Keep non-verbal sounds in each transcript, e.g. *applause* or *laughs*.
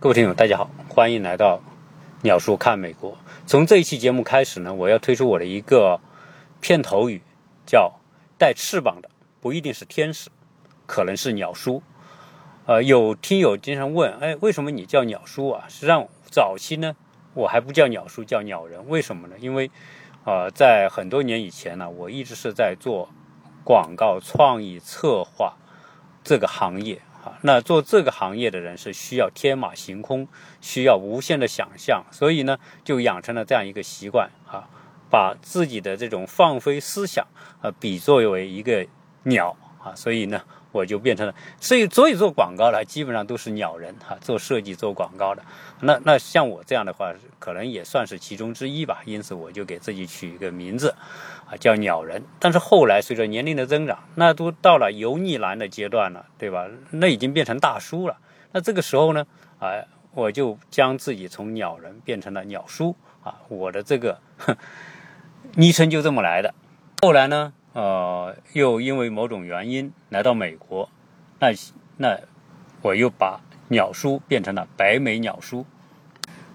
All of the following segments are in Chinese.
各位听友，大家好，欢迎来到鸟叔看美国。从这一期节目开始呢，我要推出我的一个片头语，叫“带翅膀的不一定是天使，可能是鸟叔”。呃，有听友经常问，哎，为什么你叫鸟叔啊？实际上，早期呢，我还不叫鸟叔，叫鸟人。为什么呢？因为，呃，在很多年以前呢，我一直是在做广告创意策划这个行业。啊，那做这个行业的人是需要天马行空，需要无限的想象，所以呢，就养成了这样一个习惯啊，把自己的这种放飞思想啊，比作为一个鸟啊，所以呢。我就变成了，所以所以做广告的基本上都是鸟人哈，做设计做广告的，那那像我这样的话，可能也算是其中之一吧。因此我就给自己取一个名字，啊，叫鸟人。但是后来随着年龄的增长，那都到了油腻男的阶段了，对吧？那已经变成大叔了。那这个时候呢，啊，我就将自己从鸟人变成了鸟叔啊，我的这个昵称就这么来的。后来呢？呃，又因为某种原因来到美国，那那我又把鸟叔变成了白眉鸟叔。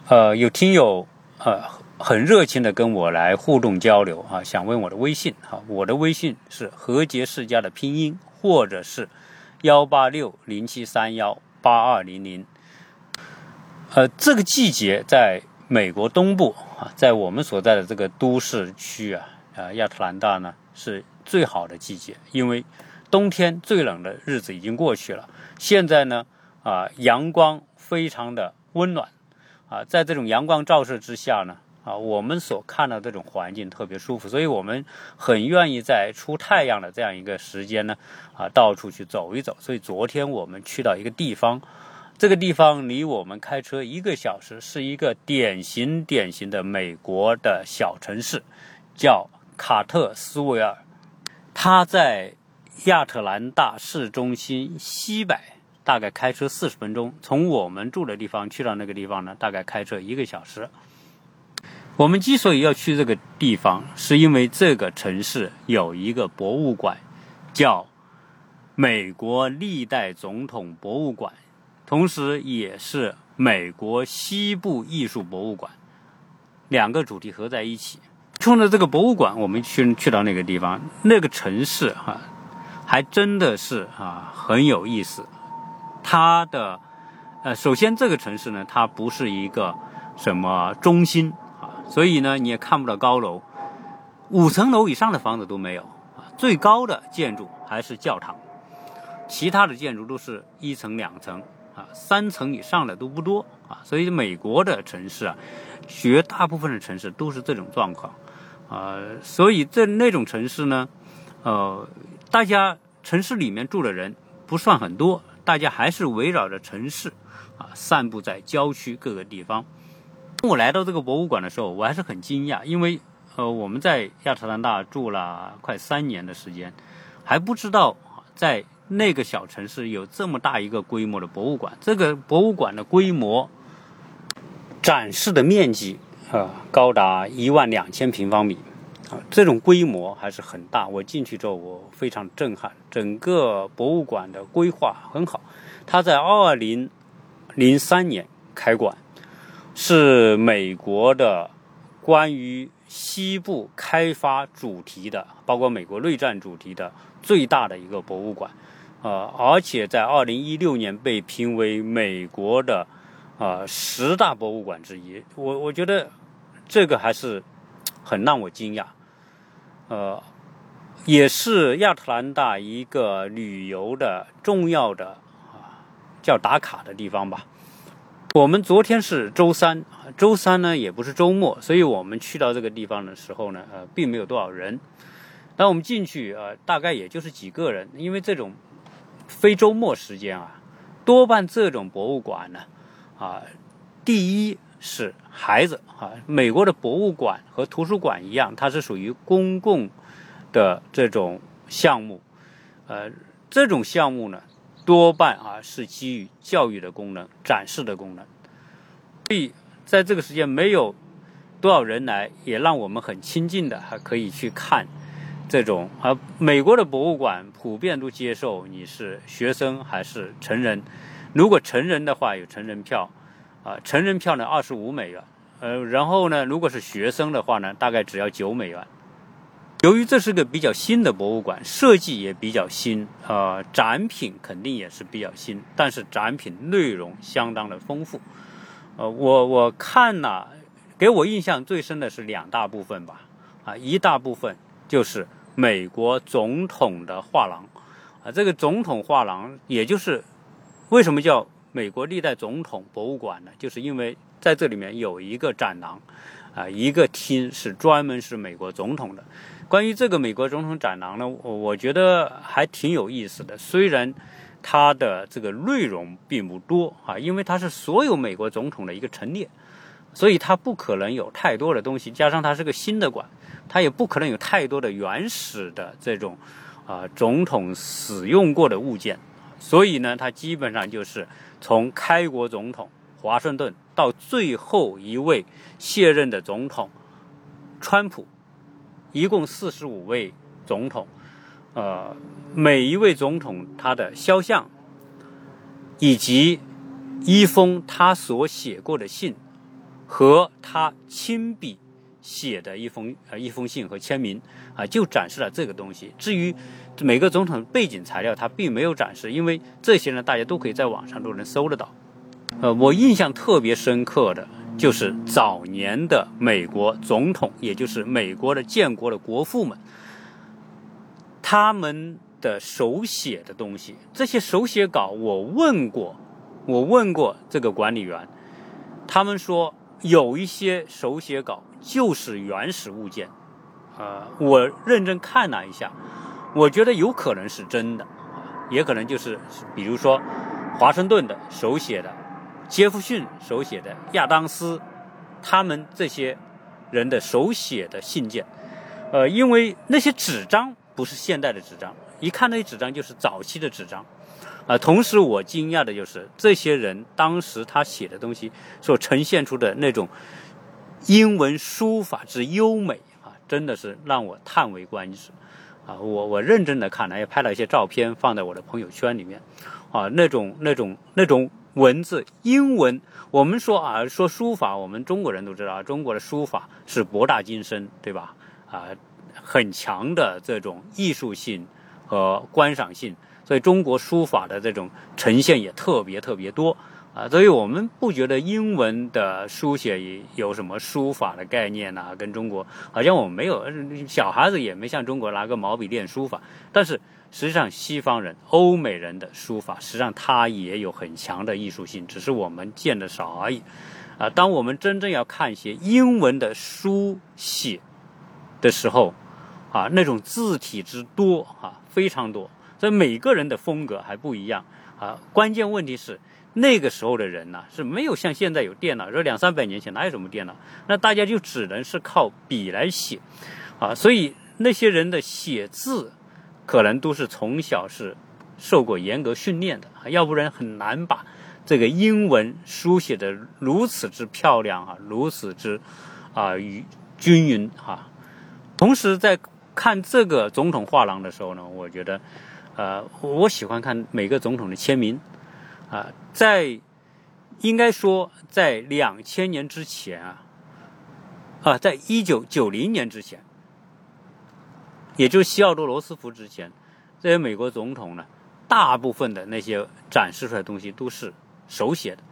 呃，有听友呃很热情的跟我来互动交流啊，想问我的微信哈，我的微信是何杰世家的拼音，或者是幺八六零七三幺八二零零。呃，这个季节在美国东部啊，在我们所在的这个都市区啊，啊亚特兰大呢。是最好的季节，因为冬天最冷的日子已经过去了。现在呢，啊，阳光非常的温暖，啊，在这种阳光照射之下呢，啊，我们所看到这种环境特别舒服，所以我们很愿意在出太阳的这样一个时间呢，啊，到处去走一走。所以昨天我们去到一个地方，这个地方离我们开车一个小时，是一个典型典型的美国的小城市，叫。卡特斯维尔，他在亚特兰大市中心西北，大概开车四十分钟。从我们住的地方去到那个地方呢，大概开车一个小时。我们之所以要去这个地方，是因为这个城市有一个博物馆，叫美国历代总统博物馆，同时也是美国西部艺术博物馆，两个主题合在一起。冲着这个博物馆，我们去去到那个地方，那个城市哈，还真的是啊很有意思。它的呃，首先这个城市呢，它不是一个什么中心啊，所以呢你也看不到高楼，五层楼以上的房子都没有啊。最高的建筑还是教堂，其他的建筑都是一层两层啊，三层以上的都不多啊。所以美国的城市啊，绝大部分的城市都是这种状况。啊，所以在那种城市呢，呃，大家城市里面住的人不算很多，大家还是围绕着城市啊，散布在郊区各个地方。我来到这个博物馆的时候，我还是很惊讶，因为呃，我们在亚特兰大住了快三年的时间，还不知道在那个小城市有这么大一个规模的博物馆。这个博物馆的规模、展示的面积。呃，高达一万两千平方米，啊，这种规模还是很大。我进去之后，我非常震撼。整个博物馆的规划很好，它在二零零三年开馆，是美国的关于西部开发主题的，包括美国内战主题的最大的一个博物馆。呃，而且在二零一六年被评为美国的啊十大博物馆之一。我我觉得。这个还是很让我惊讶，呃，也是亚特兰大一个旅游的重要的啊，叫打卡的地方吧。我们昨天是周三，周三呢也不是周末，所以我们去到这个地方的时候呢，呃，并没有多少人。当我们进去啊，大概也就是几个人，因为这种非周末时间啊，多半这种博物馆呢，啊，第一。是孩子啊，美国的博物馆和图书馆一样，它是属于公共的这种项目，呃，这种项目呢，多半啊是基于教育的功能、展示的功能，所以在这个时间没有多少人来，也让我们很亲近的还可以去看这种啊，美国的博物馆普遍都接受你是学生还是成人，如果成人的话有成人票。啊，成人票呢二十五美元，呃，然后呢，如果是学生的话呢，大概只要九美元。由于这是个比较新的博物馆，设计也比较新，呃，展品肯定也是比较新，但是展品内容相当的丰富。呃，我我看了，给我印象最深的是两大部分吧，啊，一大部分就是美国总统的画廊，啊，这个总统画廊，也就是为什么叫美国历代总统博物馆呢？就是因为在这里面有一个展廊，啊，一个厅是专门是美国总统的。关于这个美国总统展廊呢，我我觉得还挺有意思的。虽然它的这个内容并不多啊，因为它是所有美国总统的一个陈列，所以它不可能有太多的东西。加上它是个新的馆，它也不可能有太多的原始的这种啊总统使用过的物件。所以呢，他基本上就是从开国总统华盛顿到最后一位卸任的总统川普。一共四十五位总统，呃，每一位总统他的肖像，以及一封他所写过的信，和他亲笔写的一封呃一封信和签名啊，就展示了这个东西。至于每个总统背景材料，他并没有展示，因为这些呢，大家都可以在网上都能搜得到。呃，我印象特别深刻的。就是早年的美国总统，也就是美国的建国的国父们，他们的手写的东西，这些手写稿，我问过，我问过这个管理员，他们说有一些手写稿就是原始物件，呃，我认真看了一下，我觉得有可能是真的，也可能就是，比如说华盛顿的手写的。杰弗逊手写的亚当斯，他们这些人的手写的信件，呃，因为那些纸张不是现代的纸张，一看那些纸张就是早期的纸张，啊，同时我惊讶的就是这些人当时他写的东西所呈现出的那种英文书法之优美啊，真的是让我叹为观止，啊，我我认真的看了，也拍了一些照片放在我的朋友圈里面，啊，那种那种那种。文字英文，我们说啊，说书法，我们中国人都知道，中国的书法是博大精深，对吧？啊，很强的这种艺术性和观赏性，所以中国书法的这种呈现也特别特别多啊。所以我们不觉得英文的书写有什么书法的概念呐，跟中国好像我们没有，小孩子也没像中国拿个毛笔练书法，但是。实际上，西方人、欧美人的书法，实际上它也有很强的艺术性，只是我们见得少而已。啊，当我们真正要看一些英文的书写的时候，啊，那种字体之多啊，非常多。所以每个人的风格还不一样啊。关键问题是，那个时候的人呢是没有像现在有电脑，说两三百年前哪有什么电脑？那大家就只能是靠笔来写，啊，所以那些人的写字。可能都是从小是受过严格训练的，要不然很难把这个英文书写的如此之漂亮啊，如此之啊与均匀哈。同时在看这个总统画廊的时候呢，我觉得呃，我喜欢看每个总统的签名啊，在应该说在两千年之前啊啊，在一九九零年之前。也就是西奥多·罗斯福之前，这些美国总统呢，大部分的那些展示出来的东西都是手写的，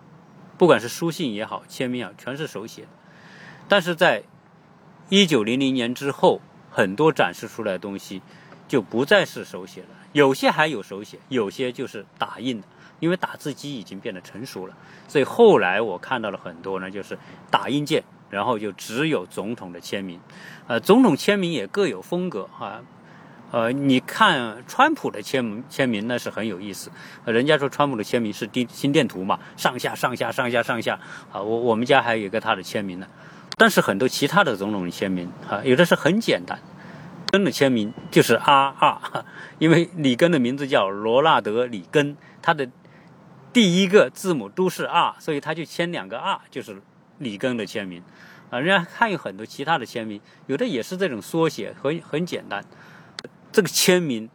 不管是书信也好，签名啊，全是手写的。但是在一九零零年之后，很多展示出来的东西就不再是手写了，有些还有手写，有些就是打印的，因为打字机已经变得成熟了。所以后来我看到了很多呢，就是打印件。然后就只有总统的签名，呃，总统签名也各有风格啊，呃，你看川普的签名签名那是很有意思，人家说川普的签名是地心电图嘛，上下上下上下上下啊，我我们家还有一个他的签名呢，但是很多其他的总统的签名啊，有的是很简单，根的签名就是 R R，*laughs* 因为里根的名字叫罗纳德里根，他的第一个字母都是 R，所以他就签两个 R，就是。里根的签名，啊，人家还有很多其他的签名，有的也是这种缩写，很很简单。这个签名，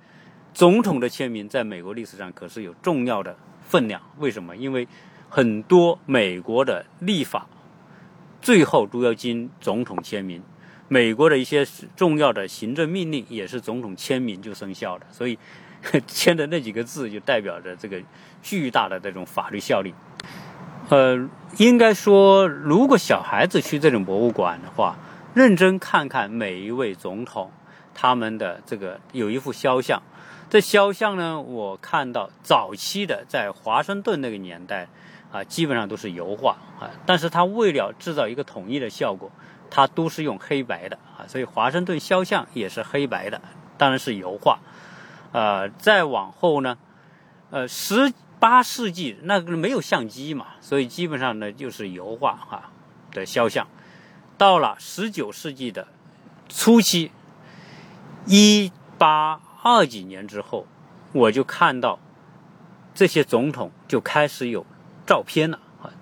总统的签名在美国历史上可是有重要的分量。为什么？因为很多美国的立法最后都要经总统签名，美国的一些重要的行政命令也是总统签名就生效的，所以 *laughs* 签的那几个字就代表着这个巨大的这种法律效力。呃，应该说，如果小孩子去这种博物馆的话，认真看看每一位总统他们的这个有一幅肖像。这肖像呢，我看到早期的在华盛顿那个年代，啊，基本上都是油画啊。但是他为了制造一个统一的效果，他都是用黑白的啊。所以华盛顿肖像也是黑白的，当然是油画。呃，再往后呢，呃，十八世纪那个没有相机嘛，所以基本上呢就是油画哈的肖像。到了十九世纪的初期，一八。二几年之后，我就看到这些总统就开始有照片了啊！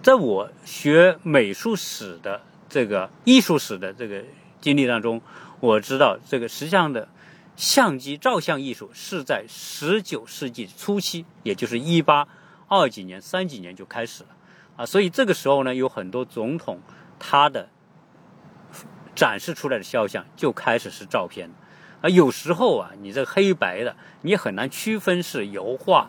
在我学美术史的这个艺术史的这个经历当中，我知道这个实际上的相机照相艺术是在十九世纪初期，也就是一八二几年、三几年就开始了啊！所以这个时候呢，有很多总统他的展示出来的肖像就开始是照片。啊，有时候啊，你这黑白的，你很难区分是油画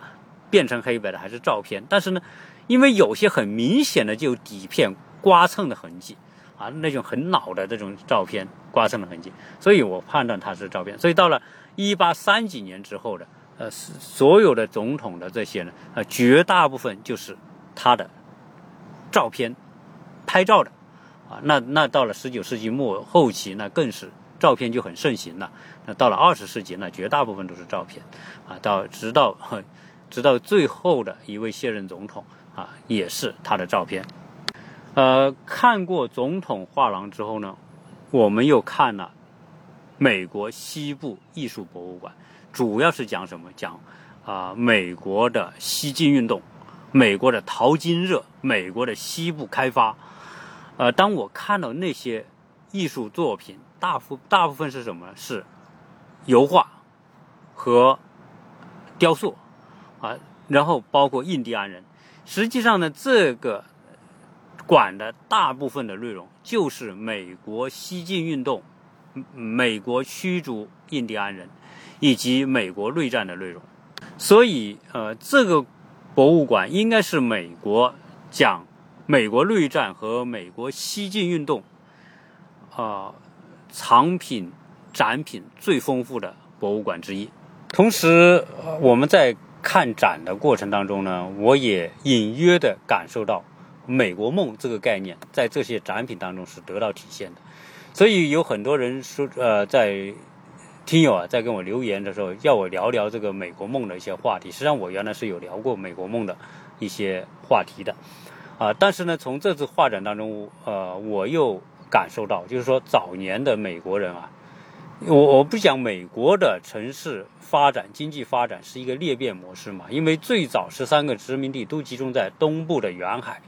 变成黑白的还是照片。但是呢，因为有些很明显的就有底片刮蹭的痕迹啊，那种很老的这种照片刮蹭的痕迹，所以我判断它是照片。所以到了一八三几年之后的，呃，所有的总统的这些呢，呃，绝大部分就是他的照片拍照的啊。那那到了十九世纪末后期，那更是。照片就很盛行了。那到了二十世纪那，绝大部分都是照片，啊，到直到直到最后的一位卸任总统啊，也是他的照片。呃，看过总统画廊之后呢，我们又看了美国西部艺术博物馆，主要是讲什么？讲啊，美国的西进运动，美国的淘金热，美国的西部开发。呃，当我看到那些艺术作品。大部大部分是什么？是油画和雕塑啊，然后包括印第安人。实际上呢，这个馆的大部分的内容就是美国西进运动、美国驱逐印第安人以及美国内战的内容。所以，呃，这个博物馆应该是美国讲美国内战和美国西进运动啊。藏品展品最丰富的博物馆之一。同时，我们在看展的过程当中呢，我也隐约的感受到“美国梦”这个概念在这些展品当中是得到体现的。所以有很多人说，呃，在听友啊在跟我留言的时候，要我聊聊这个“美国梦”的一些话题。实际上，我原来是有聊过“美国梦”的一些话题的，啊，但是呢，从这次画展当中，呃，我又。感受到，就是说早年的美国人啊，我我不讲美国的城市发展、经济发展是一个裂变模式嘛，因为最早十三个殖民地都集中在东部的沿海，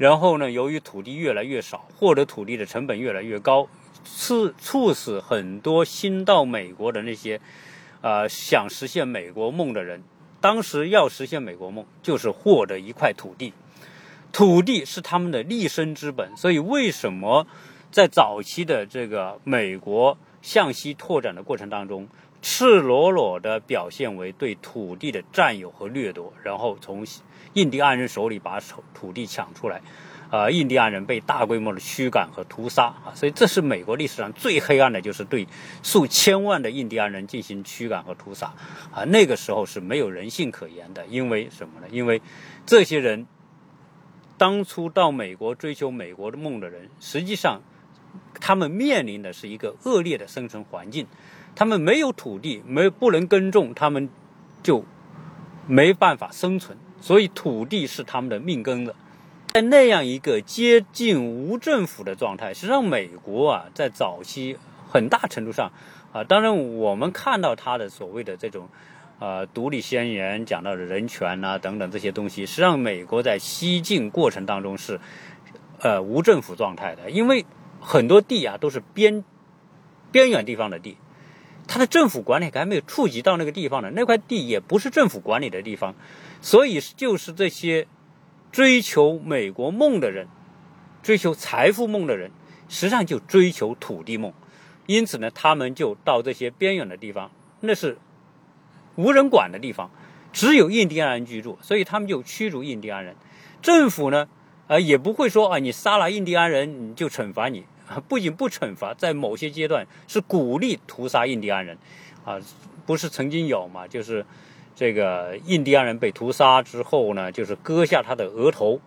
然后呢，由于土地越来越少，获得土地的成本越来越高，促促使很多新到美国的那些，呃，想实现美国梦的人，当时要实现美国梦，就是获得一块土地。土地是他们的立身之本，所以为什么在早期的这个美国向西拓展的过程当中，赤裸裸的表现为对土地的占有和掠夺，然后从印第安人手里把手土地抢出来，啊，印第安人被大规模的驱赶和屠杀啊，所以这是美国历史上最黑暗的，就是对数千万的印第安人进行驱赶和屠杀啊，那个时候是没有人性可言的，因为什么呢？因为这些人。当初到美国追求美国的梦的人，实际上，他们面临的是一个恶劣的生存环境。他们没有土地，没不能耕种，他们就没办法生存。所以，土地是他们的命根子。在那样一个接近无政府的状态，实际上，美国啊，在早期很大程度上啊，当然我们看到它的所谓的这种。呃，独立宣言讲到的人权呐等等这些东西，实际上美国在西进过程当中是，呃，无政府状态的，因为很多地啊都是边边远地方的地，他的政府管理还没有触及到那个地方的那块地，也不是政府管理的地方，所以就是这些追求美国梦的人，追求财富梦的人，实际上就追求土地梦。因此呢，他们就到这些边远的地方，那是无人管的地方，只有印第安人居住，所以他们就驱逐印第安人。政府呢，呃，也不会说啊，你杀了印第安人，你就惩罚你。不仅不惩罚，在某些阶段是鼓励屠杀印第安人。啊，不是曾经有嘛？就是这个印第安人被屠杀之后呢，就是割下他的额头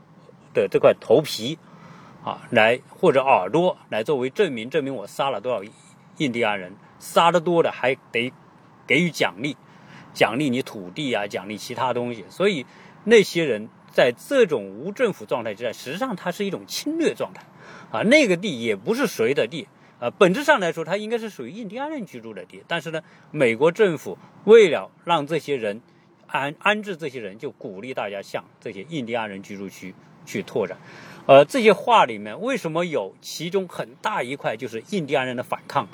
的这块头皮啊，来或者耳朵来作为证明，证明我杀了多少印第安人。杀的多的还得给予奖励，奖励你土地啊，奖励其他东西。所以那些人在这种无政府状态之下，实际上它是一种侵略状态啊。那个地也不是谁的地。呃，本质上来说，它应该是属于印第安人居住的地。但是呢，美国政府为了让这些人安安置这些人，就鼓励大家向这些印第安人居住区去拓展。呃，这些话里面为什么有其中很大一块就是印第安人的反抗？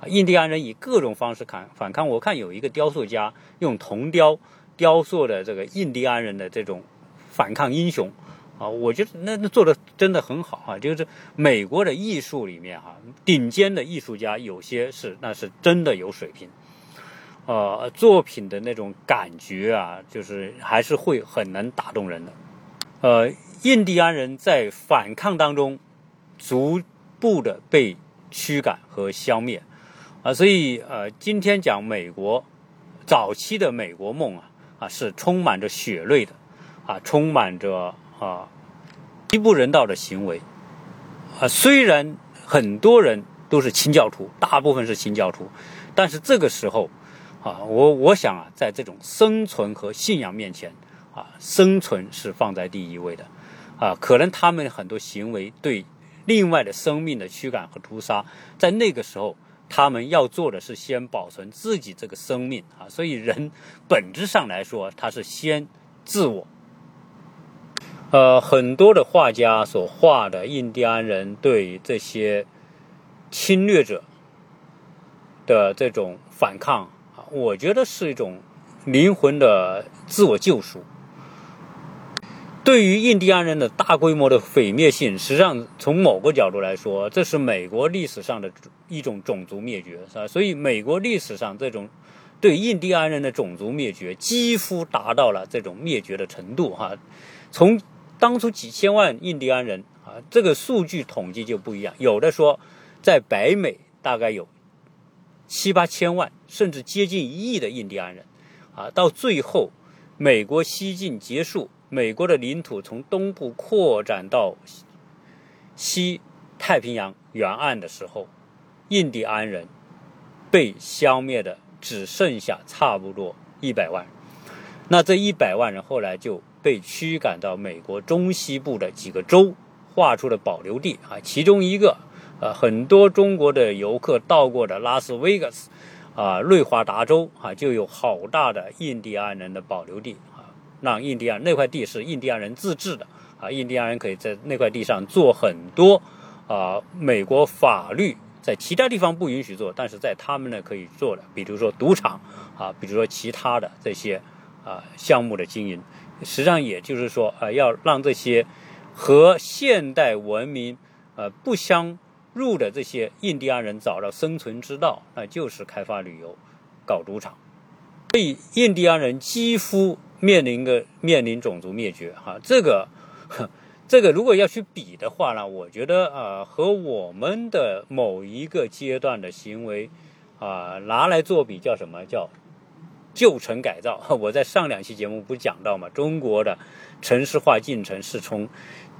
啊，印第安人以各种方式反反抗。我看有一个雕塑家用铜雕雕塑的这个印第安人的这种反抗英雄。啊，我觉得那那做的真的很好啊！就是美国的艺术里面哈，顶尖的艺术家有些是那是真的有水平，呃，作品的那种感觉啊，就是还是会很能打动人的。呃，印第安人在反抗当中逐步的被驱赶和消灭啊，所以呃，今天讲美国早期的美国梦啊啊，是充满着血泪的啊，充满着。啊，极不人道的行为啊！虽然很多人都是清教徒，大部分是清教徒，但是这个时候啊，我我想啊，在这种生存和信仰面前啊，生存是放在第一位的啊。可能他们很多行为对另外的生命的驱赶和屠杀，在那个时候，他们要做的是先保存自己这个生命啊。所以人本质上来说，他是先自我。呃，很多的画家所画的印第安人对这些侵略者的这种反抗啊，我觉得是一种灵魂的自我救赎。对于印第安人的大规模的毁灭性，实际上从某个角度来说，这是美国历史上的一种种族灭绝，是吧？所以，美国历史上这种对印第安人的种族灭绝，几乎达到了这种灭绝的程度，哈，从。当初几千万印第安人啊，这个数据统计就不一样。有的说，在北美大概有七八千万，甚至接近一亿的印第安人啊。到最后，美国西进结束，美国的领土从东部扩展到西太平洋沿岸的时候，印第安人被消灭的只剩下差不多一百万。那这一百万人后来就。被驱赶到美国中西部的几个州，划出了保留地啊，其中一个，呃，很多中国的游客到过的拉斯维加斯，啊，内华达州啊，就有好大的印第安人的保留地啊，让印第安那块地是印第安人自治的啊，印第安人可以在那块地上做很多啊，美国法律在其他地方不允许做，但是在他们呢可以做的，比如说赌场啊，比如说其他的这些啊项目的经营。实际上，也就是说，啊，要让这些和现代文明呃不相入的这些印第安人找到生存之道，那就是开发旅游、搞赌场。所以，印第安人几乎面临个面临种族灭绝。哈，这个，*laughs* 这个如果要去比的话呢，我觉得啊，和我们的某一个阶段的行为啊，拿来做比较，什么叫？旧城改造，*laughs* 我在上两期节目不讲到嘛？中国的城市化进程是从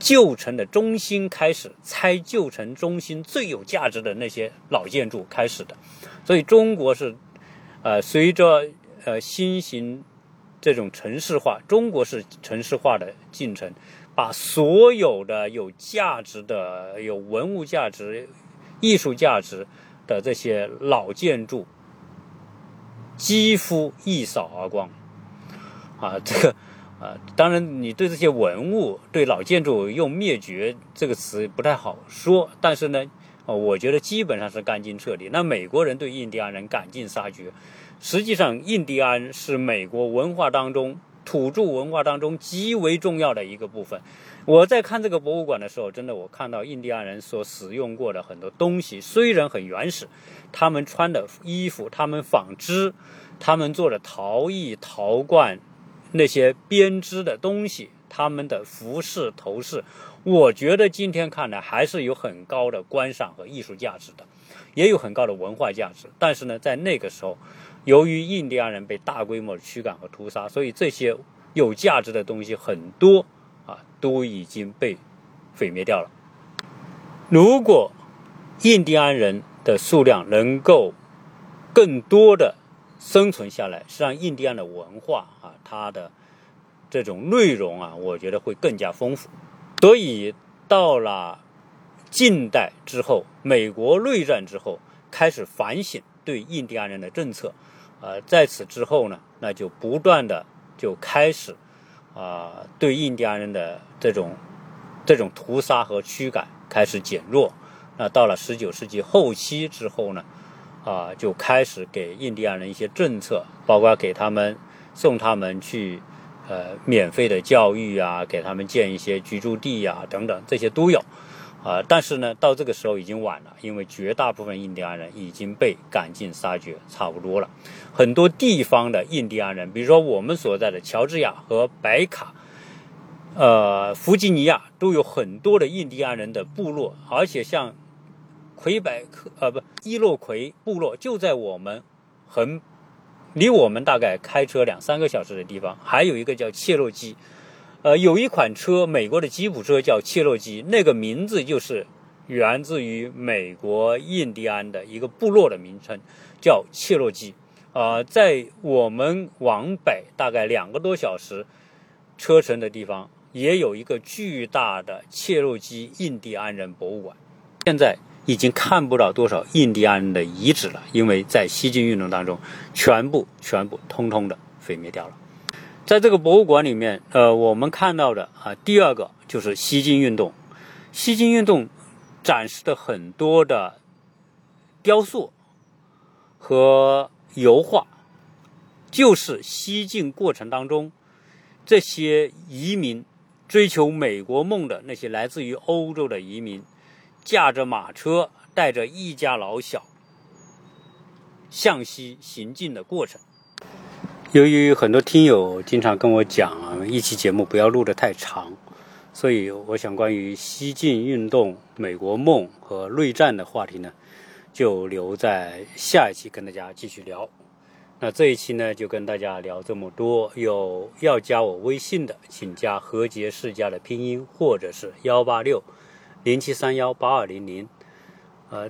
旧城的中心开始，拆旧城中心最有价值的那些老建筑开始的。所以中国是，呃，随着呃新型这种城市化，中国是城市化的进程，把所有的有价值的、有文物价值、艺术价值的这些老建筑。几乎一扫而光，啊，这个，啊，当然，你对这些文物、对老建筑用“灭绝”这个词不太好说，但是呢，我觉得基本上是干净彻底。那美国人对印第安人赶尽杀绝，实际上，印第安是美国文化当中土著文化当中极为重要的一个部分。我在看这个博物馆的时候，真的我看到印第安人所使用过的很多东西，虽然很原始，他们穿的衣服，他们纺织，他们做的陶艺、陶罐，那些编织的东西，他们的服饰、头饰，我觉得今天看来还是有很高的观赏和艺术价值的。也有很高的文化价值，但是呢，在那个时候，由于印第安人被大规模驱赶和屠杀，所以这些有价值的东西很多啊都已经被毁灭掉了。如果印第安人的数量能够更多的生存下来，实际上印第安的文化啊，它的这种内容啊，我觉得会更加丰富。所以到了。近代之后，美国内战之后开始反省对印第安人的政策，呃，在此之后呢，那就不断的就开始啊对印第安人的这种这种屠杀和驱赶开始减弱。那到了十九世纪后期之后呢，啊就开始给印第安人一些政策，包括给他们送他们去呃免费的教育啊，给他们建一些居住地啊等等，这些都有。啊，但是呢，到这个时候已经晚了，因为绝大部分印第安人已经被赶尽杀绝，差不多了。很多地方的印第安人，比如说我们所在的乔治亚和白卡，呃，弗吉尼亚都有很多的印第安人的部落，而且像魁北克，呃，不，伊洛魁部落就在我们很离我们大概开车两三个小时的地方，还有一个叫切洛基。呃，有一款车，美国的吉普车叫切洛基，那个名字就是源自于美国印第安的一个部落的名称，叫切洛基。呃，在我们往北大概两个多小时车程的地方，也有一个巨大的切洛基印第安人博物馆。现在已经看不到多少印第安人的遗址了，因为在西进运动当中，全部、全部、通通的毁灭掉了。在这个博物馆里面，呃，我们看到的啊，第二个就是西进运动。西进运动展示的很多的雕塑和油画，就是西进过程当中这些移民追求美国梦的那些来自于欧洲的移民，驾着马车，带着一家老小向西行进的过程。由于很多听友经常跟我讲，一期节目不要录得太长，所以我想关于西进运动、美国梦和内战的话题呢，就留在下一期跟大家继续聊。那这一期呢，就跟大家聊这么多。有要加我微信的，请加何杰世家的拼音，或者是幺八六零七三幺八二零零。呃，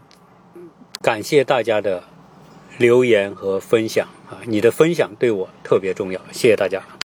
感谢大家的。留言和分享啊，你的分享对我特别重要，谢谢大家。